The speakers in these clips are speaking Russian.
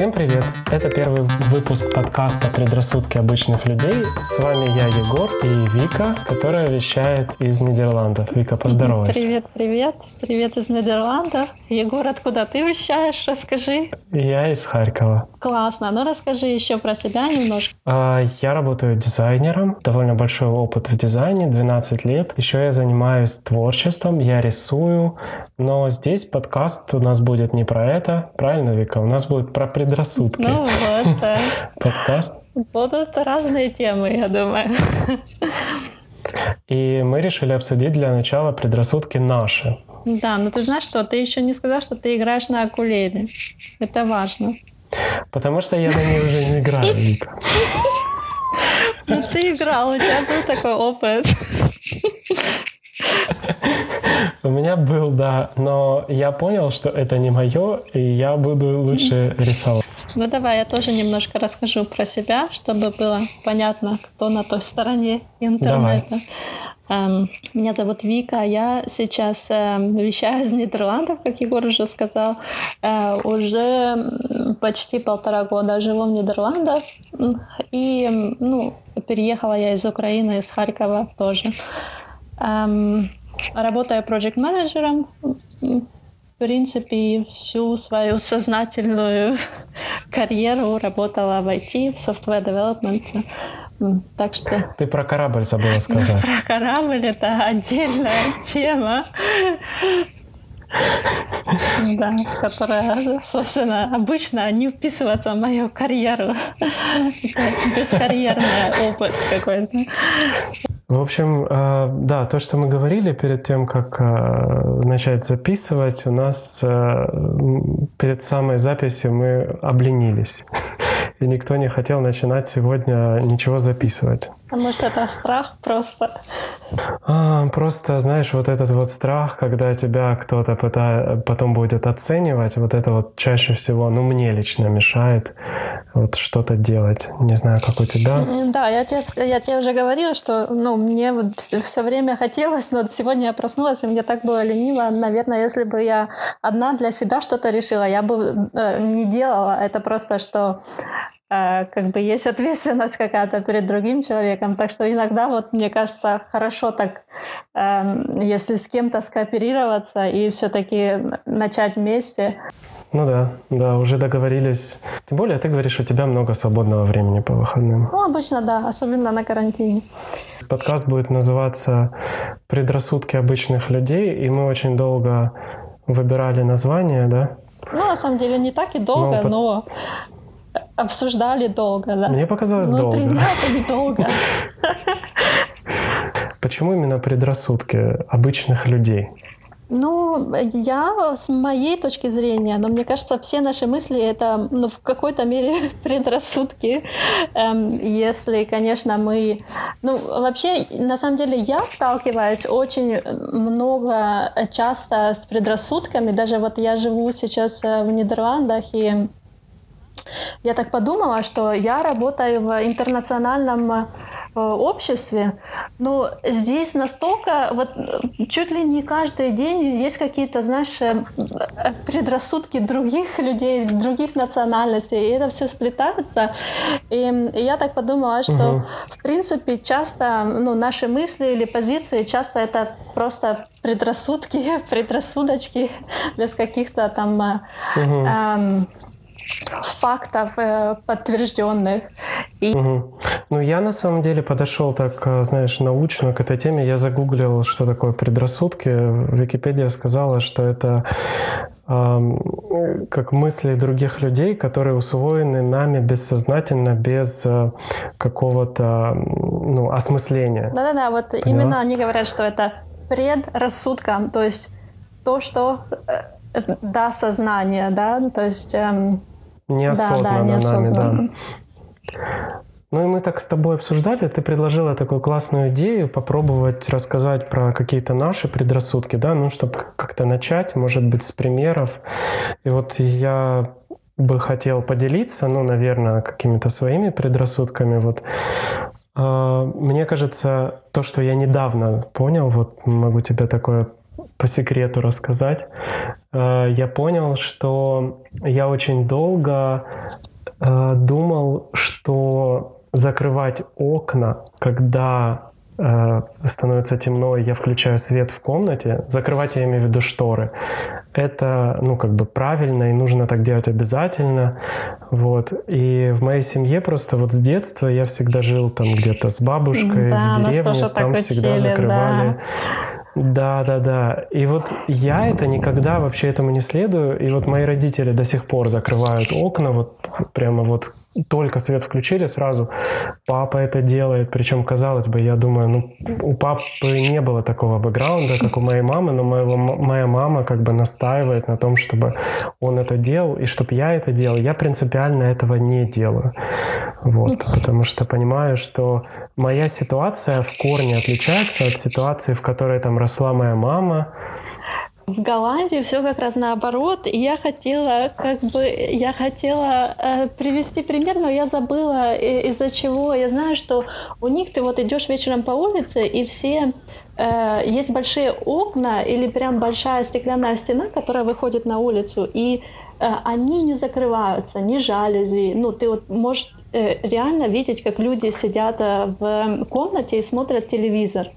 Всем привет! Это первый выпуск подкаста «Предрассудки обычных людей». С вами я, Егор, и Вика, которая вещает из Нидерландов. Вика, поздоровайся. Привет, привет. Привет из Нидерландов. Егор, откуда ты вещаешь? Расскажи. Я из Харькова. Классно. Ну, расскажи еще про себя немножко. А, я работаю дизайнером. Довольно большой опыт в дизайне, 12 лет. Еще я занимаюсь творчеством, я рисую. Но здесь подкаст у нас будет не про это. Правильно, Вика? У нас будет про предрассудки. Ну вот, да. Подкаст. Будут разные темы, я думаю. И мы решили обсудить для начала предрассудки наши. Да, но ты знаешь что? Ты еще не сказал, что ты играешь на акулеле. Это важно. Потому что я на ней уже не играю, Вика. Ну ты играл, у тебя был такой опыт. У меня был, да, но я понял, что это не мое, и я буду лучше рисовать. Ну давай я тоже немножко расскажу про себя, чтобы было понятно, кто на той стороне интернета. Давай. Эм, меня зовут Вика, я сейчас эм, вещаю из Нидерландов, как Егор уже сказал. Э, уже почти полтора года живу в Нидерландах. И ну, переехала я из Украины, из Харькова тоже. Эм, работаю проект-менеджером. В принципе, всю свою сознательную карьеру работала в IT, в software development. Так что... Ты про корабль забыла сказать. Про корабль это отдельная тема. Да, которая, собственно, обычно не вписывается в мою карьеру. Бескарьерный опыт какой-то. В общем, э, да, то, что мы говорили перед тем, как э, начать записывать, у нас э, перед самой записью мы обленились. И никто не хотел начинать сегодня ничего записывать. А может, это страх просто? А, просто, знаешь, вот этот вот страх, когда тебя кто-то пытает, потом будет оценивать, вот это вот чаще всего, ну, мне лично мешает вот что-то делать. Не знаю, как у тебя. Да, я тебе, я тебе уже говорила, что, ну, мне вот все время хотелось, но сегодня я проснулась, и мне так было лениво. Наверное, если бы я одна для себя что-то решила, я бы э, не делала. Это просто, что э, как бы есть ответственность какая-то перед другим человеком. Так что иногда, вот мне кажется, хорошо так, э, если с кем-то скооперироваться и все-таки начать вместе. Ну да, да, уже договорились. Тем более, ты говоришь, у тебя много свободного времени по выходным. Ну, обычно да, особенно на карантине. Подкаст будет называться «Предрассудки обычных людей», и мы очень долго выбирали название, да? Ну, на самом деле, не так и долго, но, но обсуждали долго, да. Мне показалось ну, долго. Три дня это недолго. Почему именно предрассудки обычных людей? Ну, я с моей точки зрения, но мне кажется, все наши мысли это ну, в какой-то мере предрассудки. Эм, если, конечно, мы... Ну, вообще, на самом деле, я сталкиваюсь очень много, часто с предрассудками. Даже вот я живу сейчас э, в Нидерландах, и я так подумала, что я работаю в интернациональном э, обществе, но здесь настолько, вот чуть ли не каждый день есть какие-то, знаешь, э, предрассудки других людей, других национальностей, и это все сплетается. И, и я так подумала, что, угу. в принципе, часто ну, наши мысли или позиции, часто это просто предрассудки, предрассудочки без каких-то там... Угу. Эм, фактов э, подтвержденных. И... Угу. Ну, я на самом деле подошел так, э, знаешь, научно к этой теме. Я загуглил, что такое предрассудки. Википедия сказала, что это как мысли других людей, которые усвоены нами бессознательно, без э, какого-то ну, осмысления. Да-да-да, вот Поняла? именно они говорят, что это предрассудком, то есть то, что да, сознание, да, то есть эм, Неосознанно, да, да, неосознанно. нами, да. Ну и мы так с тобой обсуждали, ты предложила такую классную идею попробовать рассказать про какие-то наши предрассудки, да, ну, чтобы как-то начать, может быть, с примеров. И вот я бы хотел поделиться, ну, наверное, какими-то своими предрассудками. Вот а, мне кажется, то, что я недавно понял, вот могу тебе такое по секрету рассказать. Э, я понял, что я очень долго э, думал, что закрывать окна, когда Э, становится темно, и я включаю свет в комнате, закрывать я имею в виду шторы, это, ну, как бы правильно, и нужно так делать обязательно, вот. И в моей семье просто вот с детства я всегда жил там где-то с бабушкой да, в деревне, там всегда учили, закрывали... Да. Да, да, да. И вот я это никогда вообще этому не следую. И вот мои родители до сих пор закрывают окна, вот прямо вот только свет включили, сразу папа это делает. Причем, казалось бы, я думаю, ну, у папы не было такого бэкграунда, как у моей мамы, но моего, моя мама как бы настаивает на том, чтобы он это делал, и чтобы я это делал. Я принципиально этого не делаю. Вот, потому что понимаю, что моя ситуация в корне отличается от ситуации, в которой там росла моя мама, в Голландии все как раз наоборот. И я хотела, как бы, я хотела э, привести пример, но я забыла э, из-за чего. Я знаю, что у них ты вот идешь вечером по улице, и все э, есть большие окна или прям большая стеклянная стена, которая выходит на улицу, и э, они не закрываются, не жалюзи. Ну, ты вот можешь э, реально видеть, как люди сидят в комнате и смотрят телевизор.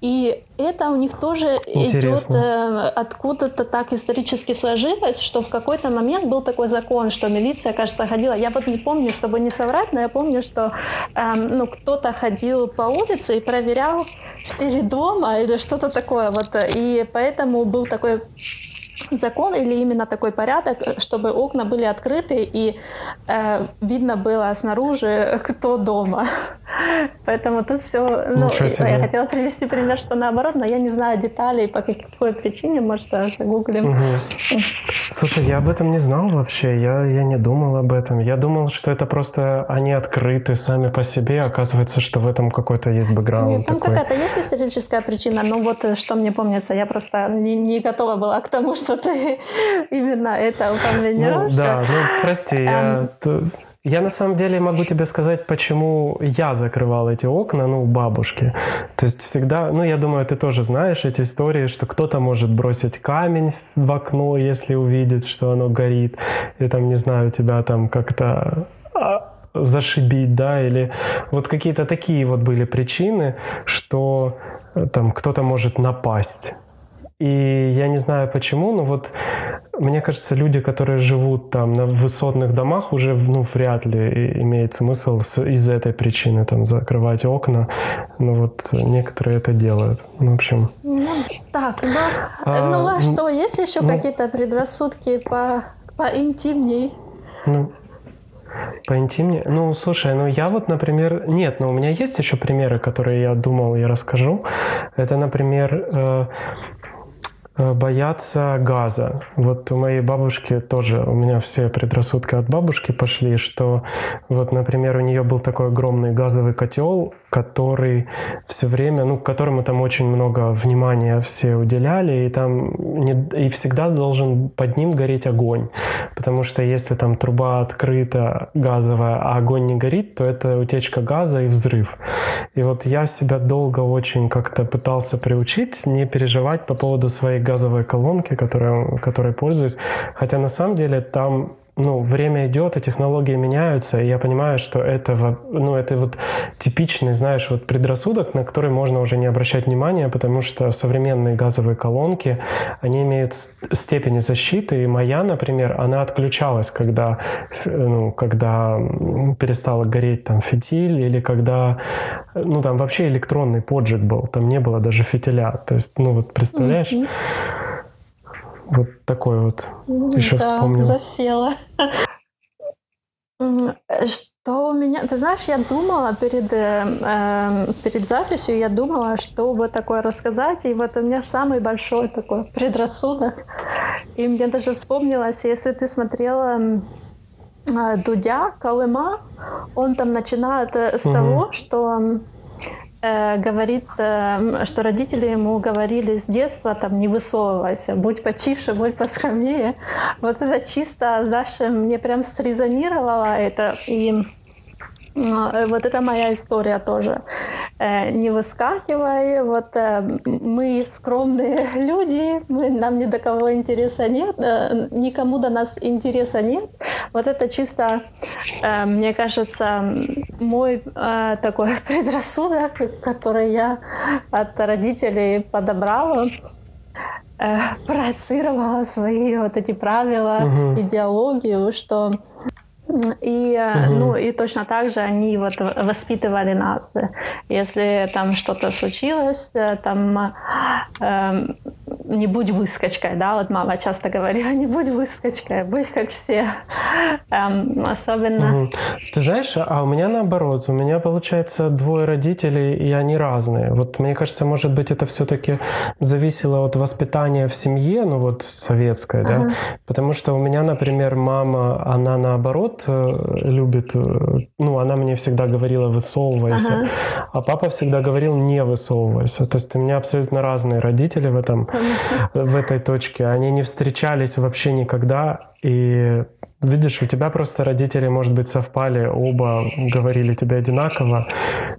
И это у них тоже Интересно. идет э, откуда-то так исторически сложилось, что в какой-то момент был такой закон, что милиция, кажется, ходила. Я вот не помню, чтобы не соврать, но я помню, что э, ну, кто-то ходил по улице и проверял, все ли дома или что-то такое. Вот, и поэтому был такой закон или именно такой порядок, чтобы окна были открыты и э, видно было снаружи, кто дома. Поэтому тут все... Ну, я хотела привести пример, что наоборот, но я не знаю деталей, по какой причине, может, загуглим. Угу. Слушай, я об этом не знал вообще, я, я не думал об этом. Я думал, что это просто они открыты сами по себе, оказывается, что в этом какой-то есть бэкграунд. Нет, там какая-то есть историческая причина, но вот э, что мне помнится, я просто не, не готова была к тому, что ты именно это упомянешь. Ну, да, ну прости, я... Я на самом деле могу тебе сказать, почему я закрывал эти окна, ну, у бабушки. То есть всегда, ну, я думаю, ты тоже знаешь эти истории, что кто-то может бросить камень в окно, если увидит, что оно горит, и там, не знаю, тебя там как-то а, зашибить, да, или вот какие-то такие вот были причины, что э, там кто-то может напасть и я не знаю почему, но вот мне кажется, люди, которые живут там на высотных домах, уже ну, вряд ли имеет смысл из этой причины там закрывать окна. Но вот некоторые это делают. Ну, в общем. Ну, так, ну а, ну а что, есть еще ну, какие-то предрассудки по, поинтимней? Ну, Поинтимнее? Ну, слушай, ну я вот, например... Нет, но у меня есть еще примеры, которые я думал, я расскажу. Это, например, Э, боятся газа. Вот у моей бабушки тоже, у меня все предрассудки от бабушки пошли, что вот, например, у нее был такой огромный газовый котел, который все время, ну, которому там очень много внимания все уделяли, и там не, и всегда должен под ним гореть огонь, потому что если там труба открыта газовая, а огонь не горит, то это утечка газа и взрыв. И вот я себя долго очень как-то пытался приучить не переживать по поводу своей газовой колонки, которой, которой пользуюсь, хотя на самом деле там ну, время идет, и технологии меняются, и я понимаю, что это, ну, это вот типичный, знаешь, вот предрассудок, на который можно уже не обращать внимания, потому что современные газовые колонки, они имеют степени защиты, и моя, например, она отключалась, когда, ну, когда перестала гореть там фитиль, или когда, ну, там вообще электронный поджиг был, там не было даже фитиля, то есть, ну, вот представляешь? Вот такой вот. Еще да, вспомнил. засела. Что у меня... Ты знаешь, я думала перед, э, перед записью, я думала, что бы такое рассказать, и вот у меня самый большой такой предрассудок. И мне даже вспомнилось, если ты смотрела э, Дудя, Колыма, он там начинает э, с угу. того, что говорит, э, что родители ему говорили с детства, там, не высовывайся, будь потише, будь поскромнее. Вот это чисто, знаешь, мне прям срезонировало это. И вот это моя история тоже. Э, не выскакивай, вот э, мы скромные люди, мы, нам ни до кого интереса нет, э, никому до нас интереса нет. Вот это чисто, мне кажется, мой такой предрассудок, который я от родителей подобрала проецировала свои вот эти правила, угу. идеологию, что и, угу. ну, и точно так же они вот воспитывали нас. Если там что-то случилось, э, там э, не будь выскочкой, да, вот мама часто говорила, не будь выскочкой, будь как все. Эм, особенно... Угу. Ты знаешь, а у меня наоборот, у меня получается двое родителей, и они разные. Вот мне кажется, может быть, это все-таки зависело от воспитания в семье, ну вот советской, да, uh потому что у меня, например, мама, она наоборот э, любит, э, ну, она мне всегда говорила, высовывайся, uh а папа всегда говорил, не высовывайся. То есть у меня абсолютно разные родители в этом в этой точке. Они не встречались вообще никогда. И видишь, у тебя просто родители, может быть, совпали, оба говорили тебе одинаково,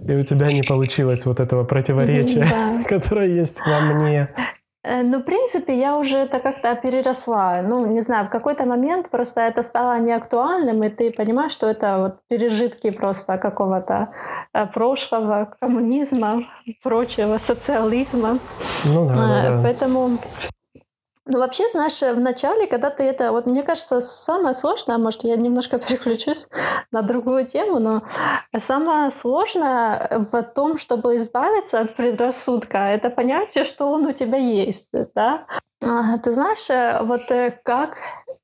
и у тебя не получилось вот этого противоречия, да. которое есть во мне. Э, ну, в принципе, я уже это как-то переросла. Ну, не знаю, в какой-то момент просто это стало неактуальным, и ты понимаешь, что это вот пережитки просто какого-то э, прошлого, коммунизма, прочего, социализма. Ну да, да, да. Поэтому ну, вообще, знаешь, в начале, когда ты это... Вот мне кажется, самое сложное, может, я немножко переключусь на другую тему, но самое сложное в том, чтобы избавиться от предрассудка, это понятие, что он у тебя есть, да? А, ты знаешь, э, вот э, как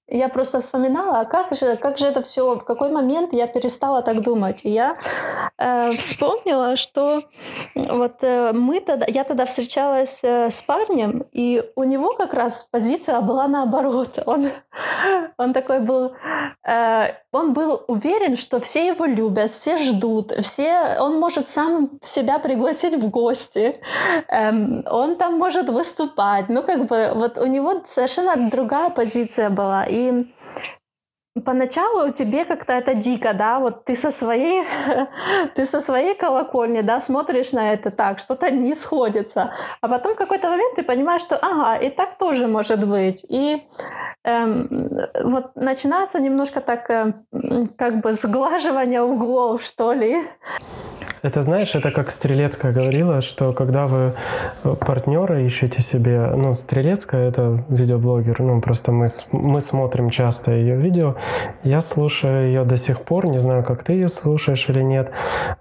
я просто вспоминала, а как же, как же это все, в какой момент я перестала так думать. Я э, вспомнила, что вот э, мы тогда, я тогда встречалась э, с парнем, и у него как раз позиция была наоборот. Он, он такой был, э, он был уверен, что все его любят, все ждут, все, он может сам себя пригласить в гости, э, он там может выступать. Ну, как бы, вот у него совершенно другая позиция была. И поначалу тебе как-то это дико, да, вот ты со своей, ты со своей колокольни, да, смотришь на это так, что-то не сходится, а потом в какой-то момент ты понимаешь, что, ага, и так тоже может быть, и эм, вот начинается немножко так, э, как бы сглаживание углов, что ли. Это, знаешь, это как Стрелецкая говорила, что когда вы э, партнера ищете себе, ну, Стрелецкая — это видеоблогер, ну, просто мы, мы смотрим часто ее видео, я слушаю ее до сих пор, не знаю, как ты ее слушаешь или нет,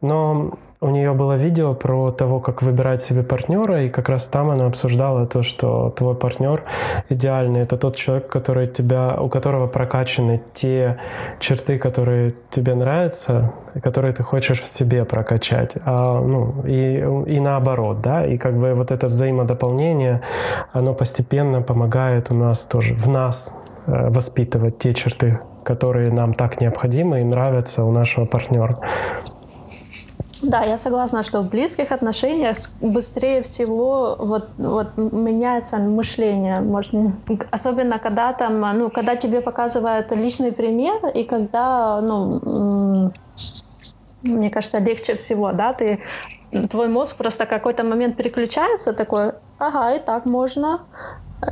но у нее было видео про того, как выбирать себе партнера, и как раз там она обсуждала то, что твой партнер идеальный. Это тот человек, который тебя, у которого прокачаны те черты, которые тебе нравятся, которые ты хочешь в себе прокачать. А, ну, и, и наоборот, да, и как бы вот это взаимодополнение, оно постепенно помогает у нас тоже, в нас э, воспитывать те черты, которые нам так необходимы и нравятся у нашего партнера. Да, я согласна, что в близких отношениях быстрее всего вот, вот меняется мышление. Может, особенно когда там, ну, когда тебе показывают личный пример, и когда, ну, мне кажется, легче всего, да, ты твой мозг просто какой-то момент переключается, такой, ага, и так можно,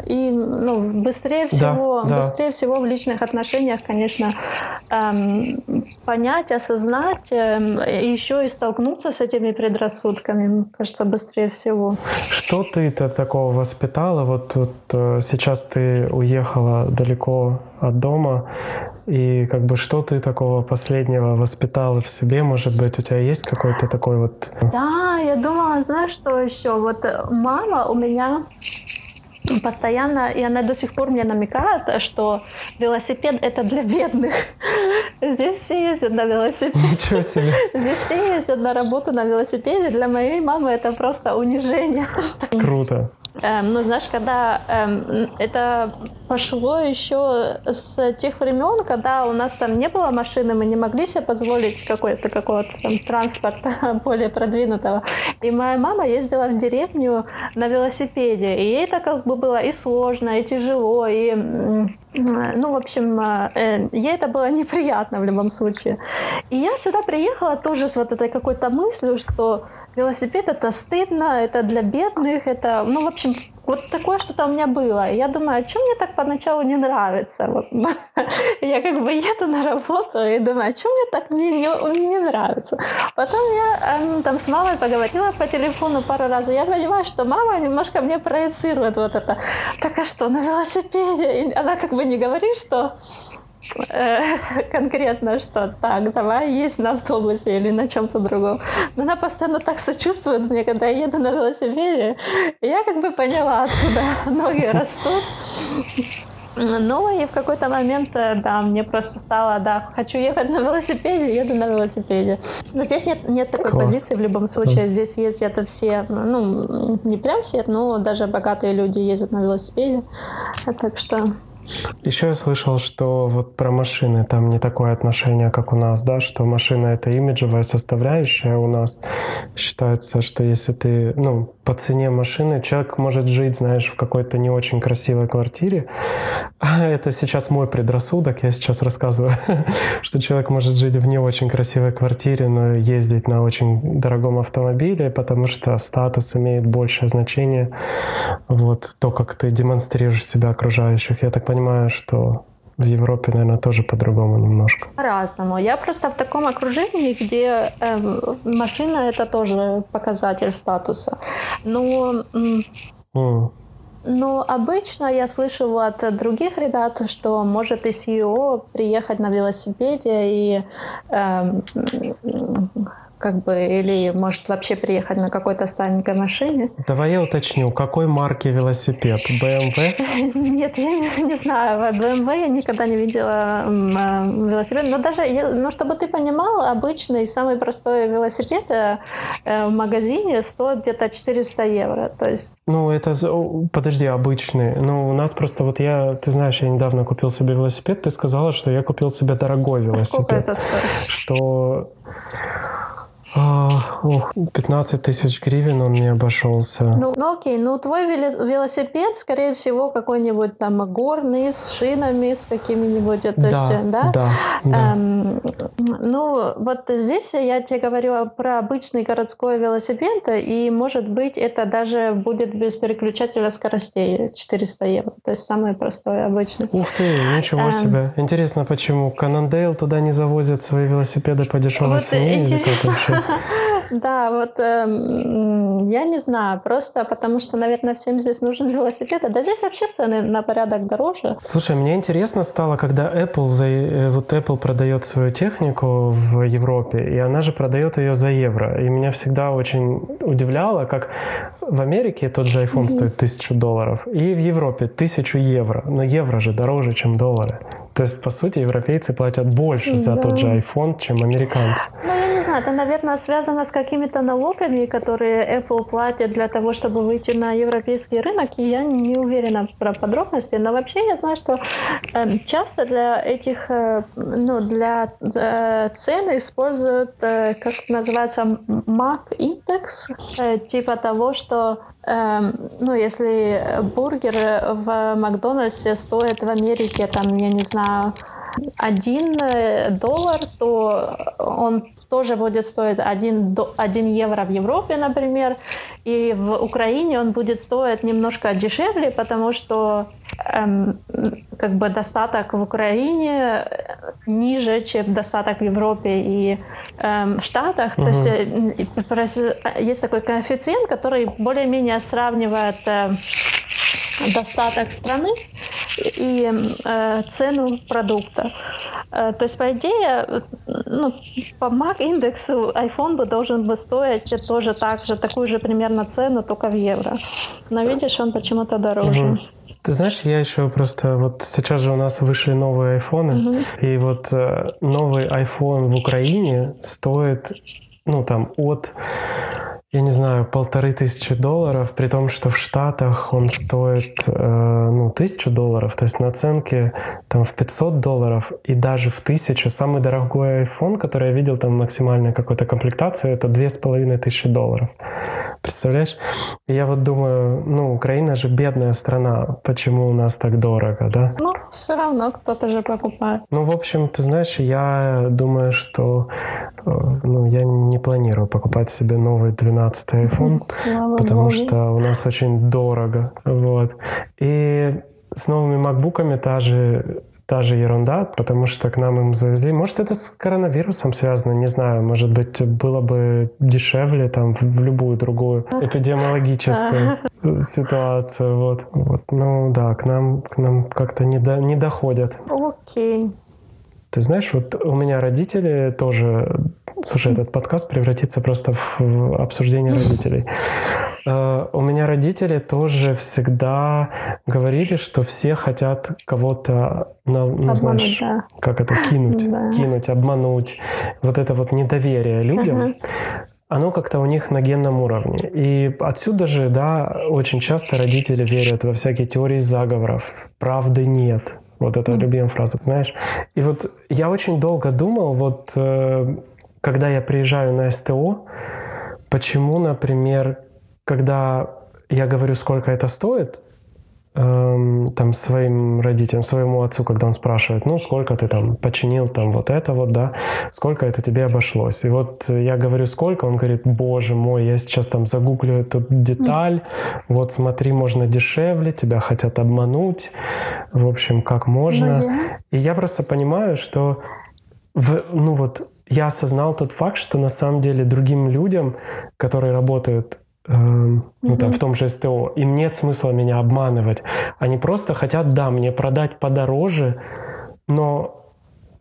и ну, быстрее всего, да, быстрее да. всего в личных отношениях, конечно, эм, понять, осознать, эм, и еще и столкнуться с этими предрассудками, мне кажется, быстрее всего. Что ты-то такого воспитала? Вот, вот э, сейчас ты уехала далеко от дома, и как бы что ты такого последнего воспитала в себе? Может быть, у тебя есть какой-то такой вот... Да, я думала, знаешь, что еще? Вот мама у меня постоянно, и она до сих пор мне намекает, что велосипед это для бедных. Здесь все ездят на велосипеде. Ничего себе. Здесь все ездят на работу на велосипеде. Для моей мамы это просто унижение. Круто. Эм, ну, знаешь, когда эм, это пошло еще с тех времен, когда у нас там не было машины, мы не могли себе позволить какой-то какого-то там транспорта более продвинутого. И моя мама ездила в деревню на велосипеде, и ей это как бы было и сложно, и тяжело, и ну, в общем, э, ей это было неприятно в любом случае. И я сюда приехала тоже с вот этой какой-то мыслью, что велосипед это стыдно, это для бедных, это, ну, в общем, вот такое что-то у меня было. Я думаю, а что мне так поначалу не нравится? Вот. я как бы еду на работу и думаю, а что мне так не, не, не нравится? Потом я эм, там с мамой поговорила по телефону пару раз, я понимаю, что мама немножко мне проецирует вот это. Так а что, на велосипеде? И она как бы не говорит, что конкретно, что так, давай есть на автобусе или на чем-то другом. Но она постоянно так сочувствует мне, когда я еду на велосипеде. И я как бы поняла, откуда ноги растут. Ну и в какой-то момент, э, да, мне просто стало, да, хочу ехать на велосипеде, еду на велосипеде. Но здесь нет, нет такой Класс. позиции в любом случае. Класс. Здесь это все, ну, не прям все, но даже богатые люди ездят на велосипеде. Так что еще я слышал, что вот про машины там не такое отношение, как у нас, да, что машина это имиджевая составляющая у нас. Считается, что если ты, ну, по цене машины человек может жить, знаешь, в какой-то не очень красивой квартире. Это сейчас мой предрассудок, я сейчас рассказываю, что человек может жить в не очень красивой квартире, но ездить на очень дорогом автомобиле, потому что статус имеет большее значение. Вот то, как ты демонстрируешь себя окружающих. Я так понимаю, что в Европе, наверное, тоже по-другому немножко. По-разному. Я просто в таком окружении, где э, машина это тоже показатель статуса. Но, mm. но обычно я слышу от других ребят, что может и CEO приехать на велосипеде и э, как бы, или может вообще приехать на какой-то старенькой машине. Давай я уточню, какой марки велосипед? BMW? Нет, я не, не знаю. BMW я никогда не видела э, велосипед. Но даже, ну, чтобы ты понимал, обычный, самый простой велосипед э, в магазине стоит где-то 400 евро. То есть... Ну, это, подожди, обычный. Ну, у нас просто вот я, ты знаешь, я недавно купил себе велосипед, ты сказала, что я купил себе дорогой велосипед. А сколько это стоит? Что а, ох, 15 тысяч гривен он мне обошелся. Ну, ну окей, ну твой велосипед, скорее всего, какой-нибудь там горный, с шинами, с какими-нибудь, то да, есть, да? Да, да. Эм, ну, вот здесь я тебе говорю про обычный городской велосипед, и, может быть, это даже будет без переключателя скоростей 400 евро, то есть самый простой, обычный. Ух ты, ничего эм, себе. Интересно, почему Канандейл туда не завозят свои велосипеды по дешевой вот цене или как вообще? Да, вот э, я не знаю, просто потому что, наверное, всем здесь нужен велосипед, а да здесь вообще цены на порядок дороже. Слушай, мне интересно стало, когда Apple, э, вот Apple продает свою технику в Европе, и она же продает ее за евро, и меня всегда очень удивляло, как в Америке тот же iPhone стоит тысячу долларов, и в Европе тысячу евро, но евро же дороже, чем доллары. То есть, по сути, европейцы платят больше да. за тот же iPhone, чем американцы. Ну, я не знаю, это, наверное, связано с какими-то налогами, которые Apple платит для того, чтобы выйти на европейский рынок, и я не уверена про подробности, но вообще я знаю, что э, часто для этих, э, ну, для э, цен используют, э, как называется, MAC индекс, типа того, что Эм, ну, если бургер в Макдональдсе стоит в Америке, там, я не знаю, один доллар, то он тоже будет стоить 1, 1 евро в Европе, например, и в Украине он будет стоить немножко дешевле, потому что эм, как бы достаток в Украине ниже, чем достаток в Европе и эм, Штатах. Угу. То есть э, есть такой коэффициент, который более-менее сравнивает э, достаток страны и э, цену продукта. Э, то есть, по идее, ну, по MAC индексу iPhone бы должен бы стоить тоже так же, такую же примерно цену, только в евро. Но видишь, он почему-то дороже. Угу. Ты знаешь, я еще просто вот сейчас же у нас вышли новые айфоны, угу. и вот э, новый iPhone в Украине стоит, ну там от я не знаю, полторы тысячи долларов, при том, что в Штатах он стоит, э, ну, тысячу долларов, то есть наценки там в 500 долларов и даже в тысячу. Самый дорогой iPhone, который я видел, там максимальная какой-то комплектация, это две с половиной тысячи долларов. Представляешь? И я вот думаю, ну, Украина же бедная страна, почему у нас так дорого, да? Ну, все равно кто-то же покупает. Ну, в общем, ты знаешь, я думаю, что э, ну, я не планирую покупать себе новый 12 iPhone, Слава потому Богу. что у нас очень дорого. Вот. И с новыми макбуками та же та же ерунда, потому что к нам им завезли. Может, это с коронавирусом связано, не знаю. Может быть, было бы дешевле там в, в любую другую эпидемиологическую ситуацию. Вот. вот. Ну да, к нам, к нам как-то не, до, не доходят. Окей. Ты знаешь, вот у меня родители тоже... Слушай, этот подкаст превратится просто в обсуждение родителей. Uh, у меня родители тоже всегда говорили, что все хотят кого-то, ну, обмануть, знаешь, да. как это, кинуть, да. кинуть, обмануть. Вот это вот недоверие людям. Uh-huh оно как-то у них на генном уровне. И отсюда же, да, очень часто родители верят во всякие теории заговоров. Правды нет. Вот это mm. любимая фраза, знаешь. И вот я очень долго думал, вот э, когда я приезжаю на СТО, почему, например, когда я говорю, сколько это стоит, эм, там своим родителям, своему отцу, когда он спрашивает, ну, сколько ты там починил там вот это вот, да, сколько это тебе обошлось. И вот я говорю, сколько, он говорит, боже мой, я сейчас там загуглю эту деталь, вот смотри, можно дешевле, тебя хотят обмануть, в общем, как можно. И я просто понимаю, что в, ну вот я осознал тот факт, что на самом деле другим людям, которые работают ну, там, в том же СТО. Им нет смысла меня обманывать. Они просто хотят, да, мне продать подороже, но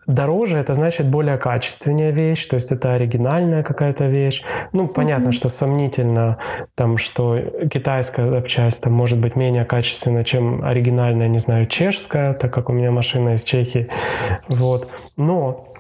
дороже это значит более качественная вещь, то есть это оригинальная какая-то вещь. Ну, понятно, mm-hmm. что сомнительно, там, что китайская запчасть там, может быть менее качественна, чем оригинальная, не знаю, чешская, так как у меня машина из Чехии. Вот. Но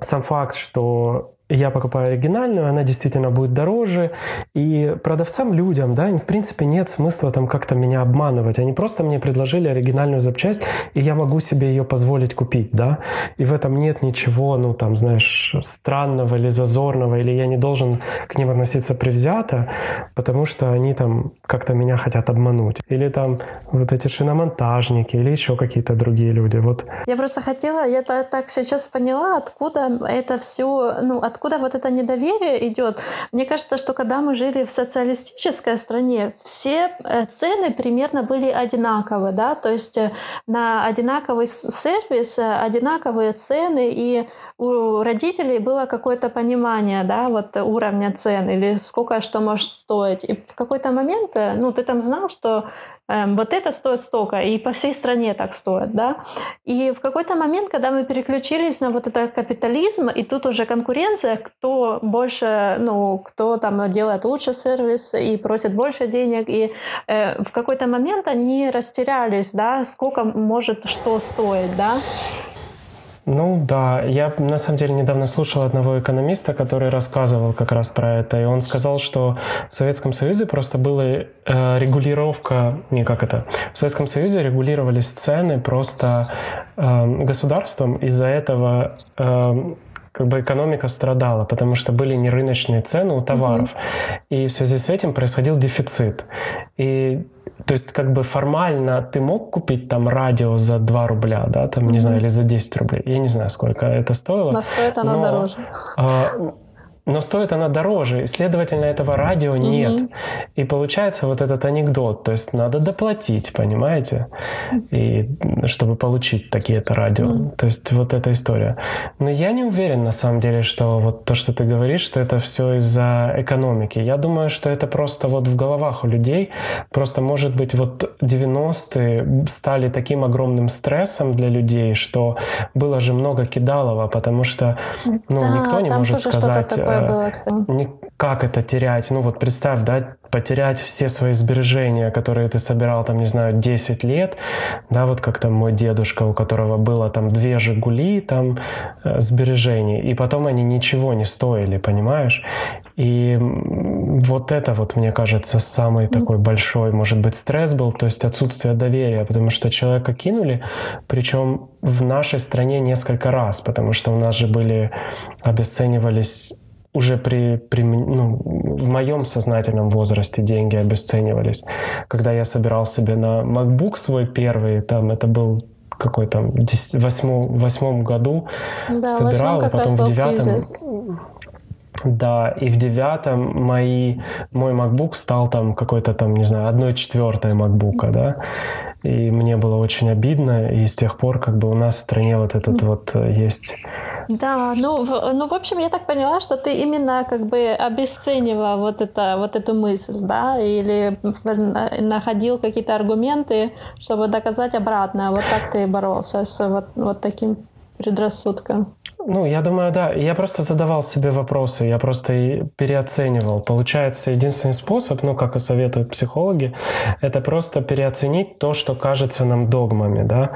сам факт, что я покупаю оригинальную, она действительно будет дороже. И продавцам, людям, да, им в принципе нет смысла там как-то меня обманывать. Они просто мне предложили оригинальную запчасть, и я могу себе ее позволить купить, да. И в этом нет ничего, ну там, знаешь, странного или зазорного, или я не должен к ним относиться предвзято, потому что они там как-то меня хотят обмануть. Или там вот эти шиномонтажники, или еще какие-то другие люди. Вот. Я просто хотела, я так сейчас поняла, откуда это все, ну, от откуда вот это недоверие идет? Мне кажется, что когда мы жили в социалистической стране, все э, цены примерно были одинаковые, да, то есть э, на одинаковый сервис, э, одинаковые цены, и у родителей было какое-то понимание, да, вот уровня цен или сколько что может стоить. И в какой-то момент, ну, ты там знал, что вот это стоит столько, и по всей стране так стоит, да. И в какой-то момент, когда мы переключились на вот этот капитализм, и тут уже конкуренция, кто больше, ну, кто там делает лучше сервис и просит больше денег, и э, в какой-то момент они растерялись, да, сколько может что стоить, да. Ну да, я на самом деле недавно слушал одного экономиста, который рассказывал как раз про это, и он сказал, что в Советском Союзе просто была э, регулировка, не как это, в Советском Союзе регулировались цены просто э, государством, из-за этого э, как бы экономика страдала, потому что были нерыночные цены у товаров. Mm-hmm. И в связи с этим происходил дефицит. И то есть как бы формально ты мог купить там радио за 2 рубля, да, там, не mm-hmm. знаю, или за 10 рублей. Я не знаю, сколько это стоило. Но стоит оно но, дороже. А, но стоит она дороже, и, следовательно, этого радио нет. Mm-hmm. И получается вот этот анекдот, то есть надо доплатить, понимаете, и чтобы получить такие-то радио. Mm-hmm. То есть вот эта история. Но я не уверен на самом деле, что вот то, что ты говоришь, что это все из-за экономики. Я думаю, что это просто вот в головах у людей, просто может быть вот 90-е стали таким огромным стрессом для людей, что было же много кидалова, потому что ну, да, никто не может сказать было, кстати. как это терять. Ну вот представь, да, потерять все свои сбережения, которые ты собирал, там, не знаю, 10 лет, да, вот как там мой дедушка, у которого было там две «Жигули», там, э, сбережений, и потом они ничего не стоили, понимаешь? И вот это вот, мне кажется, самый такой большой, может быть, стресс был, то есть отсутствие доверия, потому что человека кинули, причем в нашей стране несколько раз, потому что у нас же были, обесценивались уже при, при ну, в моем сознательном возрасте деньги обесценивались. Когда я собирал себе на MacBook свой первый, там это был какой там в восьмом, восьмом году да, собирал, а потом в девятом. Да, и в девятом мои, мой MacBook стал там какой-то там, не знаю, одной четвертой MacBook, да и мне было очень обидно, и с тех пор как бы у нас в стране вот этот вот э, есть... Да, ну, в, ну, в общем, я так поняла, что ты именно как бы обесценивала вот, это, вот эту мысль, да, или находил какие-то аргументы, чтобы доказать обратное. Вот так ты боролся с вот, вот таким предрассудком. Ну, я думаю, да. Я просто задавал себе вопросы, я просто и переоценивал. Получается, единственный способ, ну, как и советуют психологи, это просто переоценить то, что кажется нам догмами, да.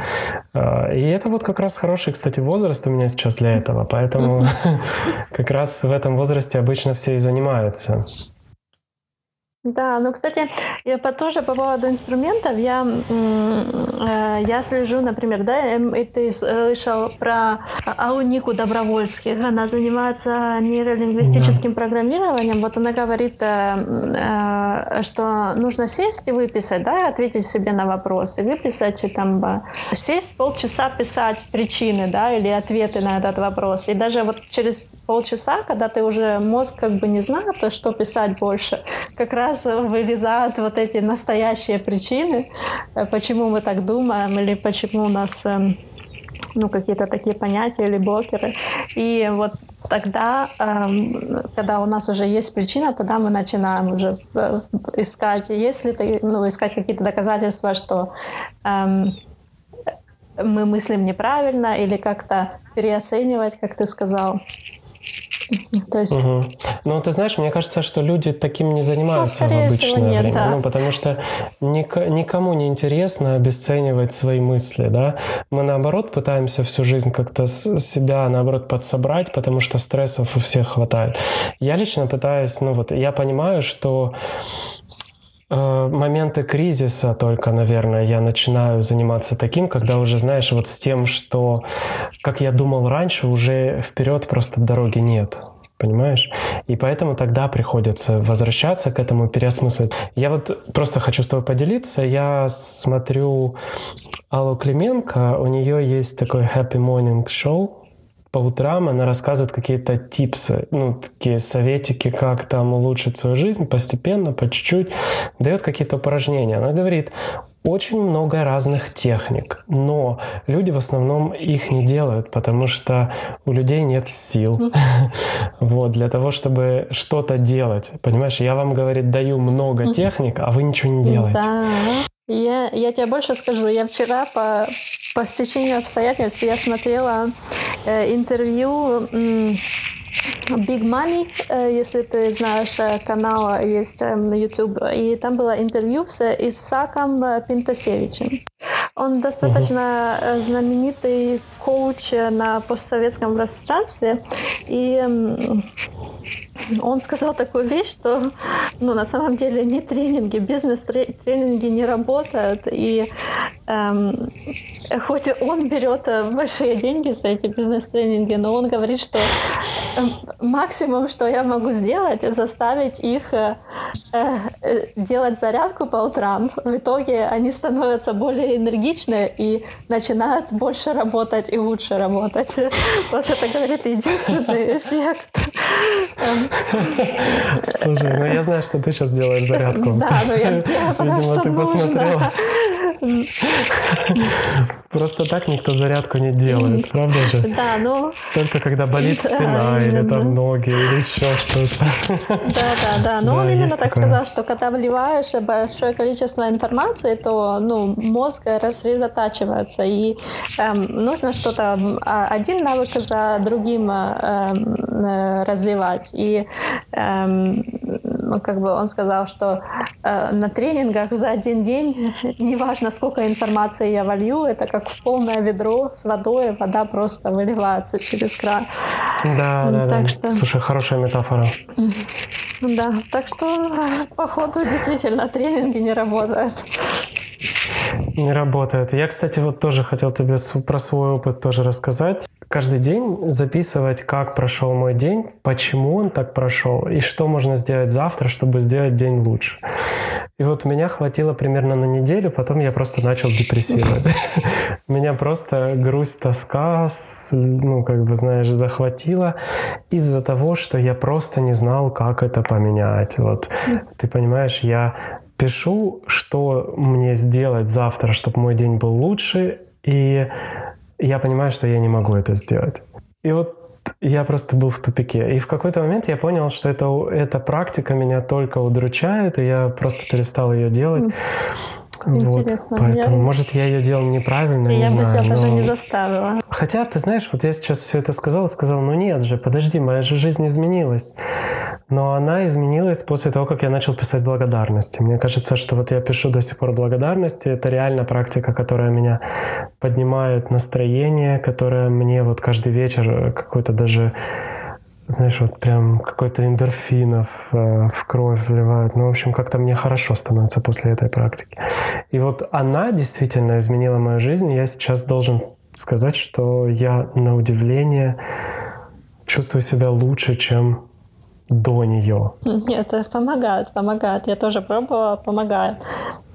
А, и это вот как раз хороший, кстати, возраст у меня сейчас для этого, поэтому как раз в этом возрасте обычно все и занимаются. Да, ну, кстати, я по, тоже по поводу инструментов, я, э, я слежу, например, да, и ты слышал про Аунику Добровольских, она занимается нейролингвистическим да. программированием, вот она говорит, э, э, что нужно сесть и выписать, да, ответить себе на вопросы, выписать и там, сесть полчаса писать причины, да, или ответы на этот вопрос, и даже вот через полчаса, когда ты уже мозг как бы не знает, что писать больше, как раз вылезают вот эти настоящие причины, э, почему мы так думаем или почему у нас эм, ну, какие-то такие понятия или блокеры. И вот тогда, эм, когда у нас уже есть причина, тогда мы начинаем уже э, искать, если ну, искать какие-то доказательства, что эм, мы мыслим неправильно или как-то переоценивать, как ты сказал. То есть... Угу. Ну, ты знаешь, мне кажется, что люди таким не занимаются ну, в обычное нет, время. Да. Ну, потому что ник- никому не интересно обесценивать свои мысли, да. Мы, наоборот, пытаемся всю жизнь как-то себя, наоборот, подсобрать, потому что стрессов у всех хватает. Я лично пытаюсь, ну вот, я понимаю, что моменты кризиса только, наверное, я начинаю заниматься таким, когда уже, знаешь, вот с тем, что, как я думал раньше, уже вперед просто дороги нет понимаешь? И поэтому тогда приходится возвращаться к этому, переосмыслить. Я вот просто хочу с тобой поделиться. Я смотрю Аллу Клименко, у нее есть такой Happy Morning Show, по утрам она рассказывает какие-то типсы, ну, такие советики, как там улучшить свою жизнь постепенно, по чуть-чуть, дает какие-то упражнения. Она говорит, очень много разных техник, но люди в основном их не делают, потому что у людей нет сил вот, для того, чтобы что-то делать. Понимаешь, я вам, говорит, даю много техник, а вы ничего не делаете. Да. Я, я тебе больше скажу. Я вчера по, по стечению обстоятельств я смотрела э, интервью э, Big Money, э, если ты знаешь, э, канал есть э, на YouTube. И там было интервью с Исаком Пинтасевичем. Он достаточно uh-huh. знаменитый коуч на постсоветском пространстве. И он сказал такую вещь, что ну, на самом деле не тренинги, бизнес-тренинги не работают. И эм, хоть он берет большие деньги за эти бизнес-тренинги, но он говорит, что эм, максимум, что я могу сделать, заставить их э, э, делать зарядку по утрам. В итоге они становятся более энергичны и начинают больше работать и лучше работать. Вот это, говорит, единственный эффект. Слушай, ну я знаю, что ты сейчас делаешь зарядку. Да, но я, Видимо, ты посмотрела. Просто так никто зарядку не делает, правда же? Да, ну... Только когда болит спина или там ноги или еще что-то. Да, да, да. Но он именно так сказал, что когда вливаешь большое количество информации, то ну, мозг рассредотачивается, и эм, нужно что-то, а, один навык за другим эм, э, развивать. И эм, как бы он сказал, что э, на тренингах за один день, неважно сколько информации я волью, это как полное ведро с водой, вода просто выливается через кран. Да, да, так да. Что... Слушай, хорошая метафора. Да, так что, походу, действительно, тренинги не работают. Не работает. Я, кстати, вот тоже хотел тебе про свой опыт тоже рассказать. Каждый день записывать, как прошел мой день, почему он так прошел и что можно сделать завтра, чтобы сделать день лучше. И вот меня хватило примерно на неделю, потом я просто начал депрессировать. Меня просто грусть, тоска, ну, как бы, знаешь, захватила из-за того, что я просто не знал, как это поменять. Вот, ты понимаешь, я пишу, что мне сделать завтра, чтобы мой день был лучше, и я понимаю, что я не могу это сделать. И вот я просто был в тупике. И в какой-то момент я понял, что это, эта практика меня только удручает, и я просто перестал ее делать. Вот, поэтому, я... может, я ее делал неправильно, я не знаю. Я бы тебя но... даже не заставила. Хотя, ты знаешь, вот я сейчас все это сказал, сказал, ну нет же, подожди, моя же жизнь изменилась. Но она изменилась после того, как я начал писать благодарности. Мне кажется, что вот я пишу до сих пор благодарности. Это реально практика, которая меня поднимает настроение, которая мне вот каждый вечер какой-то даже знаешь, вот прям какой-то эндорфинов э, в кровь вливают. Ну, в общем, как-то мне хорошо становится после этой практики. И вот она действительно изменила мою жизнь. Я сейчас должен сказать, что я на удивление чувствую себя лучше, чем до нее. Нет, это помогает, помогает. Я тоже пробовала, помогает.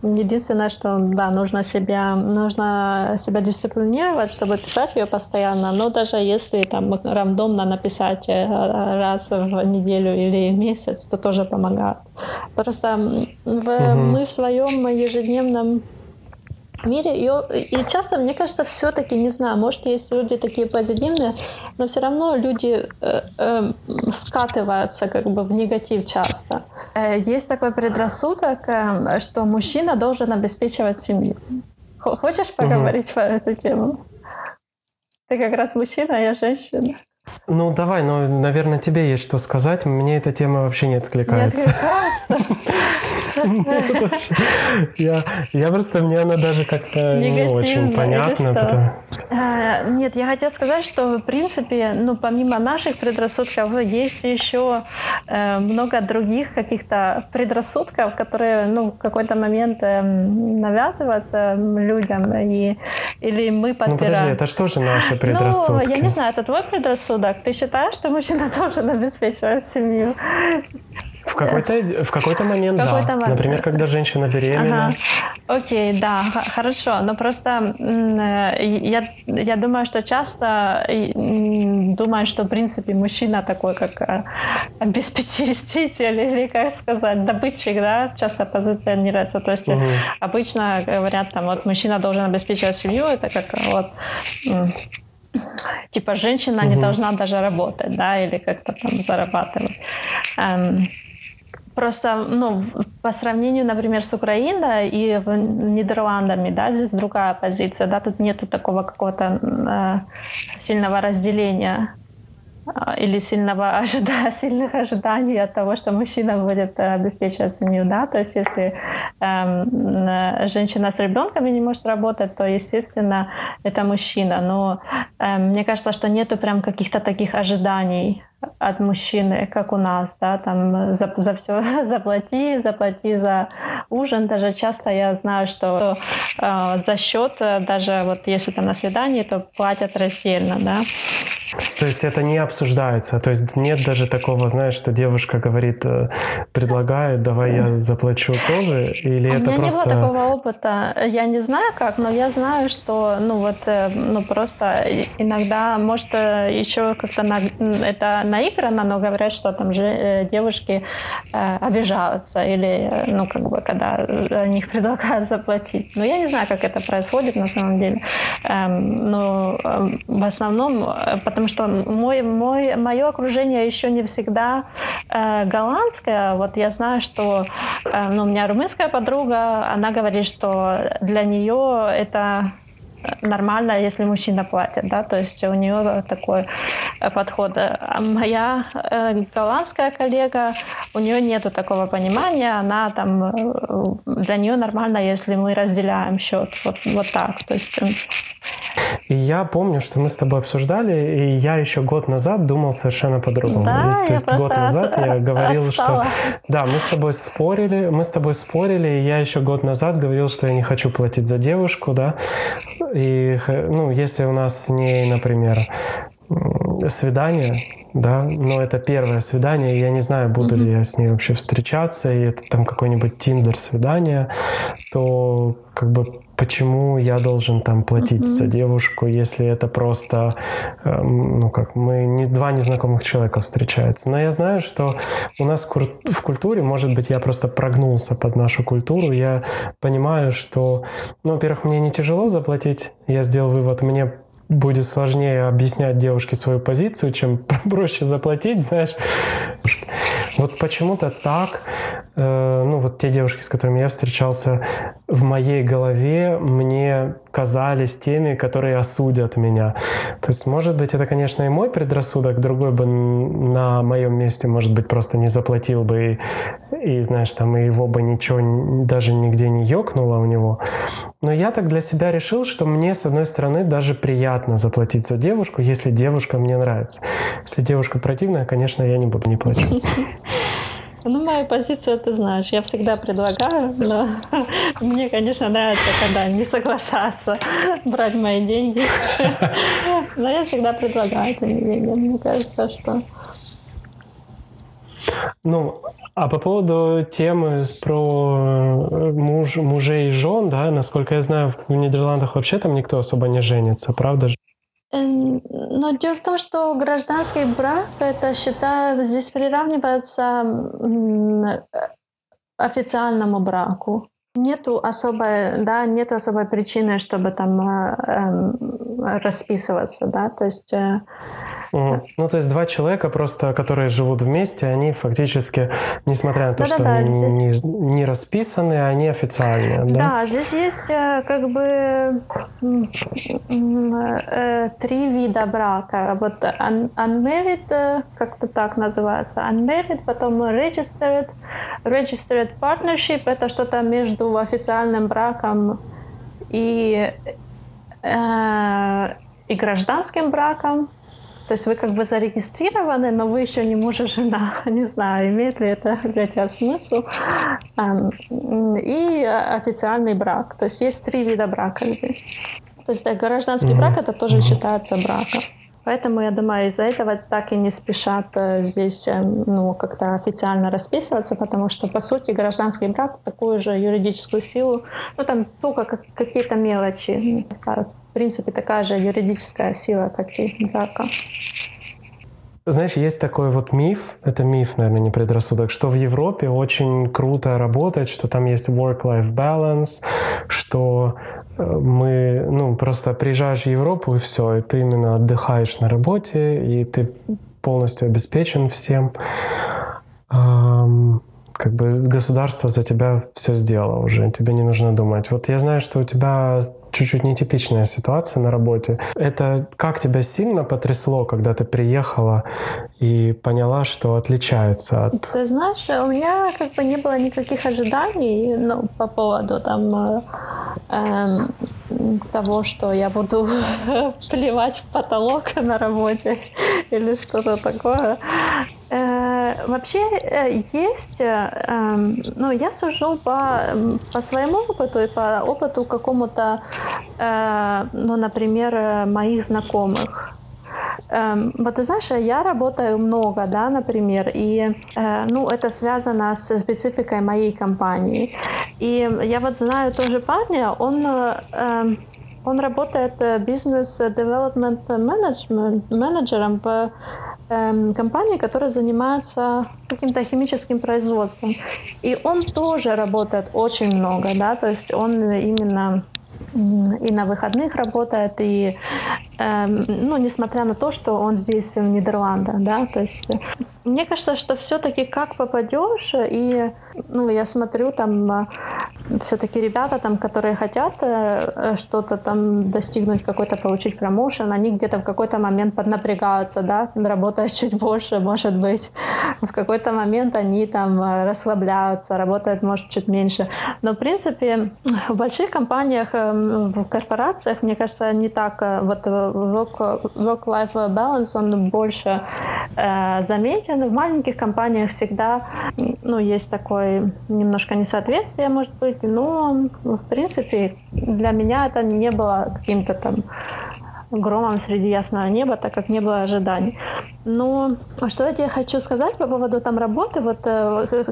Единственное, что да, нужно себя, нужно себя дисциплинировать, чтобы писать ее постоянно. Но даже если там рандомно написать э, раз в неделю или месяц, то тоже помогает. Просто в, угу. мы в своем ежедневном мире. И, и часто, мне кажется, все-таки, не знаю, может, есть люди такие позитивные, но все равно люди э, э, скатываются как бы в негатив часто. Э, есть такой предрассудок, э, что мужчина должен обеспечивать семью. Хочешь поговорить угу. по эту тему? Ты как раз мужчина, а я женщина. Ну, давай, ну, наверное, тебе есть что сказать. Мне эта тема вообще не откликается. Не откликается? Я, я просто, мне она даже как-то не очень понятна. Нет, я хотела сказать, что в принципе, ну, помимо наших предрассудков, есть еще э, много других каких-то предрассудков, которые, ну, в какой-то момент э, навязываются людям, и, или мы подбираем. Ну, подожди, это что же наши предрассудки? Ну, я не знаю, это твой предрассудок. Ты считаешь, что мужчина должен обеспечивать семью? Какой-то, в какой-то момент, в какой да. Момент. Например, когда женщина беременна. Ага. Окей, да, хорошо. Но просто э, я, я думаю, что часто думаю, что, в принципе, мужчина такой, как э, обеспечитель или, как сказать, добытчик, да, часто позиционируется. То есть угу. обычно говорят, там, вот мужчина должен обеспечивать семью, это как вот типа женщина угу. не должна даже работать, да, или как-то там зарабатывать. Эм, Просто, ну, по сравнению, например, с Украиной и в Нидерландами, да, здесь другая позиция, да, тут нету такого какого-то э, сильного разделения или сильного ожидания, сильных ожиданий от того, что мужчина будет э, обеспечивать семью, да, то есть если э, женщина с ребенком не может работать, то, естественно, это мужчина, но э, мне кажется, что нету прям каких-то таких ожиданий от мужчины, как у нас, да, там за, за все заплати, заплати за ужин. Даже часто я знаю, что э, за счет, даже вот если там на свидании, то платят раздельно, да. То есть это не обсуждается, то есть нет даже такого, знаешь, что девушка говорит, э, предлагает, давай я заплачу тоже, или У это меня просто... не было такого опыта, я не знаю как, но я знаю, что, ну вот, э, ну просто иногда, может, э, еще как-то на, это наиграно, но говорят, что там же девушки э, обижаются, или, ну как бы, когда о них предлагают заплатить. Но я не знаю, как это происходит на самом деле. Эм, но в основном, потому что мой, мой, мое окружение еще не всегда э, голландское. Вот я знаю, что э, ну, у меня румынская подруга, она говорит, что для нее это нормально, если мужчина платит, да, то есть у нее такой подход. А моя э, голландская коллега, у нее нету такого понимания, она там, э, для нее нормально, если мы разделяем счет, вот, вот так, то есть и я помню, что мы с тобой обсуждали, и я еще год назад думал совершенно по-другому. Да, то есть год назад от, я говорил, отстала. что да, мы с тобой спорили, мы с тобой спорили, и я еще год назад говорил, что я не хочу платить за девушку, да. И ну, если у нас с ней, например, свидание, да, но это первое свидание, и я не знаю, буду mm-hmm. ли я с ней вообще встречаться, и это там какой-нибудь тиндер свидание, то как бы почему я должен там платить mm-hmm. за девушку, если это просто, э, ну как, мы не два незнакомых человека встречаются. Но я знаю, что у нас в культуре, может быть, я просто прогнулся под нашу культуру, я понимаю, что, ну, во-первых, мне не тяжело заплатить, я сделал вывод, мне будет сложнее объяснять девушке свою позицию, чем проще заплатить, знаешь. Вот почему-то так, э, ну вот те девушки, с которыми я встречался, в моей голове мне казались теми, которые осудят меня. То есть, может быть, это, конечно, и мой предрассудок, другой бы на моем месте, может быть, просто не заплатил бы и, и знаешь, там и его бы ничего даже нигде не ёкнуло у него. Но я так для себя решил, что мне, с одной стороны, даже приятно заплатить за девушку, если девушка мне нравится. Если девушка противная, конечно, я не буду не платить. Ну, мою позицию ты знаешь. Я всегда предлагаю, но мне, конечно, нравится, когда не соглашаться брать мои деньги. Но я всегда предлагаю эти деньги. Мне кажется, что... Ну, а по поводу темы про э, муж, мужей и жен, да, насколько я знаю, в Нидерландах вообще там никто особо не женится, правда же? Эм, но дело в том, что гражданский брак, это считаю, здесь приравнивается официальному браку. Нету особой, да, нет особой причины, чтобы там э, э, расписываться, да, то есть э, Угу. Ну, то есть два человека просто, которые живут вместе, они фактически, несмотря на то, да, что да, они да, не, не расписаны, они официальные, да? Да, здесь есть э, как бы э, три вида брака. Вот unmarried, э, как-то так называется, unmarried, потом registered, registered partnership, это что-то между официальным браком и, и гражданским браком. То есть вы как бы зарегистрированы, но вы еще не муж и жена. Не знаю, имеет ли это для тебя смысл. И официальный брак. То есть есть три вида брака здесь. То есть гражданский брак это тоже считается браком. Поэтому, я думаю, из-за этого так и не спешат э, здесь э, ну, как-то официально расписываться, потому что, по сути, гражданский брак такую же юридическую силу, ну, там только как, какие-то мелочи, в принципе, такая же юридическая сила, как и брака. Знаешь, есть такой вот миф, это миф, наверное, не предрассудок, что в Европе очень круто работать, что там есть work-life balance, что мы, ну, просто приезжаешь в Европу и все, и ты именно отдыхаешь на работе, и ты полностью обеспечен всем как бы государство за тебя все сделало уже, тебе не нужно думать. Вот я знаю, что у тебя чуть-чуть нетипичная ситуация на работе. Это как тебя сильно потрясло, когда ты приехала и поняла, что отличается от... Ты знаешь, у меня как бы не было никаких ожиданий ну, по поводу там э, того, что я буду плевать в потолок на работе или что-то такое. Э, вообще э, есть, э, эм, ну, я сужу по, по своему опыту и по опыту какому-то, ну, например, моих знакомых. Эм, вот ты знаешь, я работаю много, да, например, и э, ну, это связано с спецификой моей компании. И я вот знаю тоже парня, он э, он работает бизнес-девелопмент менеджером в э, компании, которая занимается каким-то химическим производством. И он тоже работает очень много, да, то есть он именно и на выходных работает, и, э, ну, несмотря на то, что он здесь в Нидерландах, да, то есть мне кажется, что все-таки как попадешь, и, ну, я смотрю там все-таки ребята, там, которые хотят э, что-то там достигнуть, какой-то получить промоушен, они где-то в какой-то момент поднапрягаются, да, работают чуть больше, может быть. В какой-то момент они там э, расслабляются, работают, может, чуть меньше. Но, в принципе, в больших компаниях, в корпорациях, мне кажется, не так. Э, вот work-life balance, он больше э, заметен. В маленьких компаниях всегда, ну, есть такое немножко несоответствие, может быть, но, в принципе, для меня это не было каким-то там громом среди ясного неба, так как не было ожиданий. Но что я тебе хочу сказать по поводу там работы, вот э,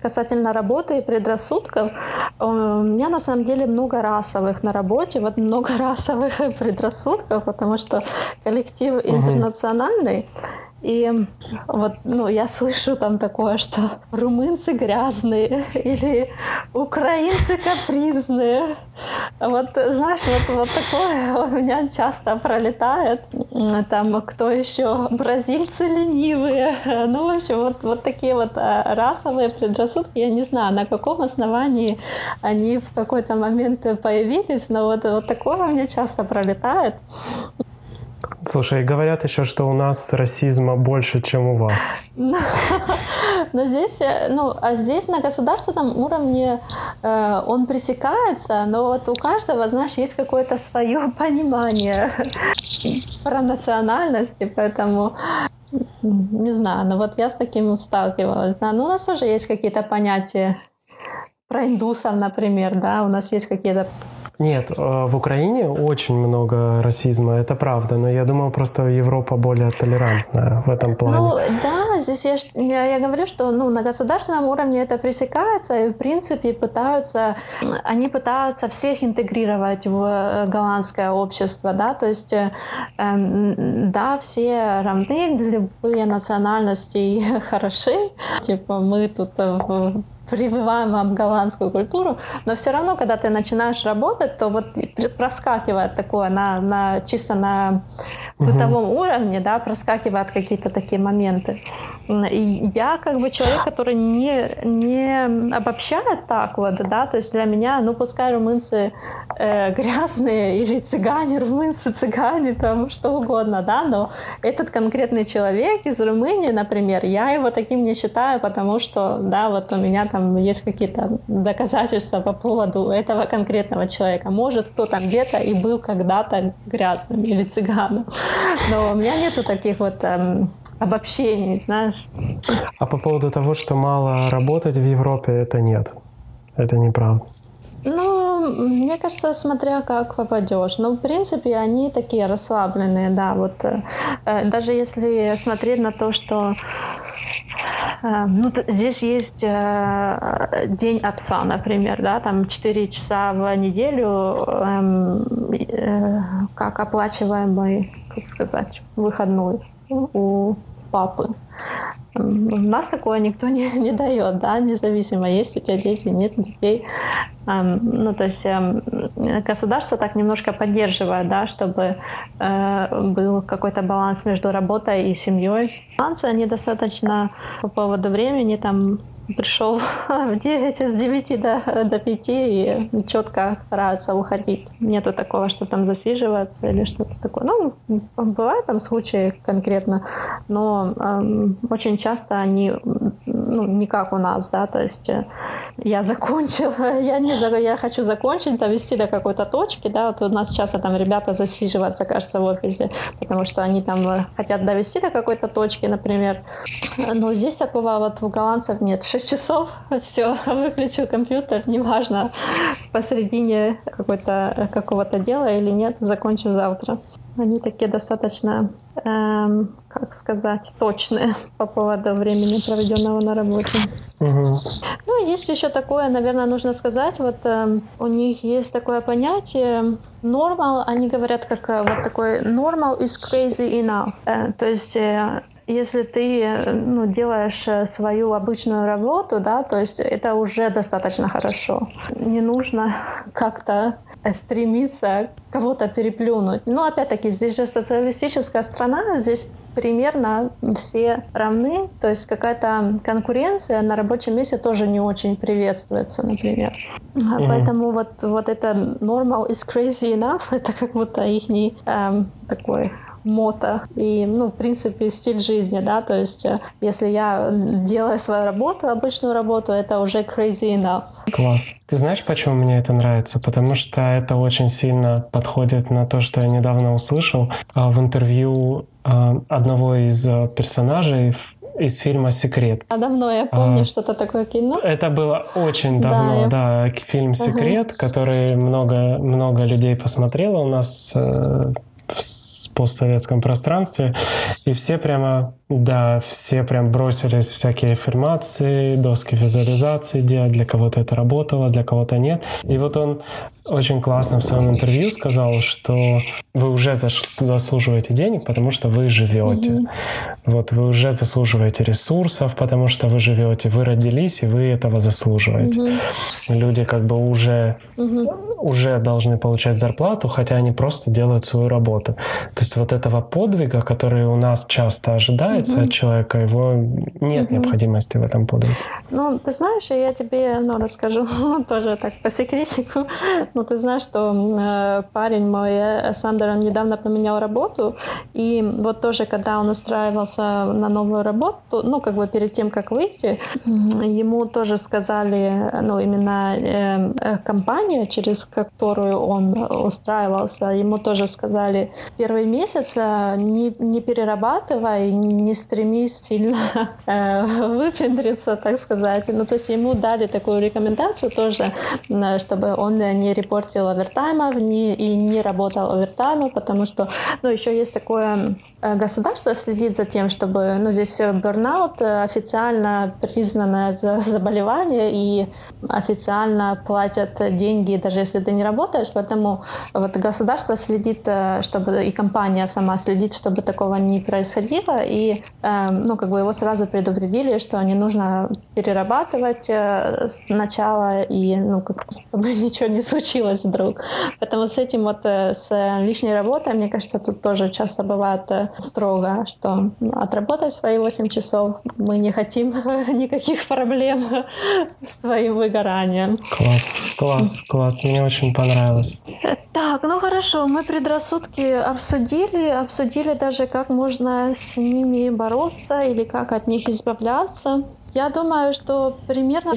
касательно работы и предрассудков, у меня на самом деле много расовых на работе, вот много расовых предрассудков, потому что коллектив интернациональный, и вот, ну, я слышу там такое, что румынцы грязные или украинцы капризные. Вот, знаешь, вот, вот такое у меня часто пролетает. Там кто еще? Бразильцы ленивые. Ну, в общем, вот, вот такие вот а, расовые предрассудки. Я не знаю, на каком основании они в какой-то момент появились, но вот, вот такое у меня часто пролетает. Слушай, говорят еще, что у нас расизма больше, чем у вас. Но здесь, э, ну, а здесь на государственном уровне э, он пресекается, но вот у каждого, знаешь, есть какое-то свое понимание про национальности, поэтому не знаю, но вот я с таким сталкивалась, да, ну у нас тоже есть какие-то понятия про индусов, например, да, у нас есть какие-то нет, э, в Украине очень много расизма, это правда, но я думал, просто Европа более толерантная в этом плане. Ну да, здесь я, я, я говорю, что ну, на государственном уровне это пресекается, и в принципе пытаются, они пытаются всех интегрировать в э, голландское общество, да, то есть э, эм, да, все равны, любые национальности хороши, типа мы тут прививаем вам голландскую культуру, но все равно, когда ты начинаешь работать, то вот проскакивает такое на, на чисто на бытовом угу. уровне, да, проскакивают какие-то такие моменты. И я как бы человек, который не, не обобщает так вот, да, то есть для меня, ну пускай румынцы э, грязные или цыгане, румынцы, цыгане, там что угодно, да, но этот конкретный человек из Румынии, например, я его таким не считаю, потому что, да, вот у меня там есть какие-то доказательства по поводу этого конкретного человека. Может, кто там где-то и был когда-то грязным или цыганом. Но у меня нету таких вот эм, обобщений, знаешь. А по поводу того, что мало работать в Европе, это нет. Это неправда. Ну, мне кажется, смотря как попадешь. Но, в принципе, они такие расслабленные, да. Вот э, э даже если смотреть на то, что ну, здесь есть э, День отца, например, да, там 4 часа в неделю эм, э, как оплачиваемый, как сказать, выходной у папы. У нас такое никто не, не дает, да, независимо, есть у тебя дети, нет детей. Ну, то есть государство так немножко поддерживает, да, чтобы э, был какой-то баланс между работой и семьей. Балансы, они достаточно по поводу времени, там, пришел в 9, с 9 до, до 5 и четко стараются уходить. Нету такого, что там засиживаться или что-то такое. Ну, бывают там случаи конкретно, но эм, очень часто они, ну, не как у нас, да, то есть э, я закончила, я не я хочу закончить, довести до какой-то точки, да, вот у нас часто там ребята засиживаются, кажется, в офисе, потому что они там э, хотят довести до какой-то точки, например. Но здесь такого вот у голландцев нет. 6 часов, все, выключу компьютер, неважно, посередине какого-то дела или нет, закончу завтра. Они такие достаточно эм, как сказать, точные по поводу времени, проведенного на работе. Угу. Ну, есть еще такое, наверное, нужно сказать, вот э, у них есть такое понятие normal, они говорят как э, вот такой normal is crazy enough. Э, то есть э, если ты э, ну, делаешь э, свою обычную работу, да, то есть это уже достаточно хорошо. Не нужно как-то стремиться кого-то переплюнуть. Но опять-таки здесь же социалистическая страна, здесь примерно все равны, то есть какая-то конкуренция на рабочем месте тоже не очень приветствуется, например. Mm-hmm. Поэтому вот, вот это normal is crazy enough, это как будто их эм, такой мото и, ну, в принципе, стиль жизни, да, то есть э, если я делаю свою работу, обычную работу, это уже crazy enough. Класс. Ты знаешь, почему мне это нравится? Потому что это очень сильно подходит на то, что я недавно услышал а, в интервью а, одного из э, персонажей из фильма «Секрет». А давно я помню а, что-то такое кино. Это было очень давно, да, да фильм «Секрет», ага. который много, много людей посмотрело у нас э, в постсоветском пространстве, и все прямо, да, все прям бросились всякие аффирмации, доски визуализации делать, для кого-то это работало, для кого-то нет. И вот он очень классно в своем интервью сказал, что вы уже заслуживаете денег, потому что вы живете. Mm-hmm. Вот вы уже заслуживаете ресурсов, потому что вы живете, вы родились и вы этого заслуживаете. Mm-hmm. Люди как бы уже mm-hmm. уже должны получать зарплату, хотя они просто делают свою работу. То есть вот этого подвига, который у нас часто ожидается mm-hmm. от человека, его нет mm-hmm. необходимости в этом подвиге. Ну, ты знаешь, я тебе ну, расскажу тоже так по секретику. Ну, ты знаешь, что э, парень мой, э, Сандер, он недавно поменял работу, и вот тоже, когда он устраивался на новую работу, ну, как бы перед тем, как выйти, ему тоже сказали, ну, именно э, э, компания, через которую он устраивался, ему тоже сказали, первый месяц э, не, не перерабатывай, не стремись сильно э, выпендриться, так сказать. Ну, то есть ему дали такую рекомендацию тоже, чтобы он не репортил овертаймов не, и не работал овертаймов, потому что, ну, еще есть такое э, государство следит за тем, чтобы, ну, здесь burnout э, официально признанное заболевание и официально платят деньги, даже если ты не работаешь, поэтому вот государство следит, чтобы и компания сама следит, чтобы такого не происходило, и, ну, как бы его сразу предупредили, что не нужно перерабатывать сначала и, ну, как, чтобы ничего не случилось вдруг. Поэтому с этим вот, э, с лишней работой, мне кажется, тут тоже часто бывает э, строго, что отработать свои 8 часов, мы не хотим никаких проблем с твоим выгоранием. Класс, класс, класс, мне очень понравилось. Так, ну хорошо, мы предрассудки обсудили, обсудили даже, как можно с бороться или как от них избавляться. Я думаю, что примерно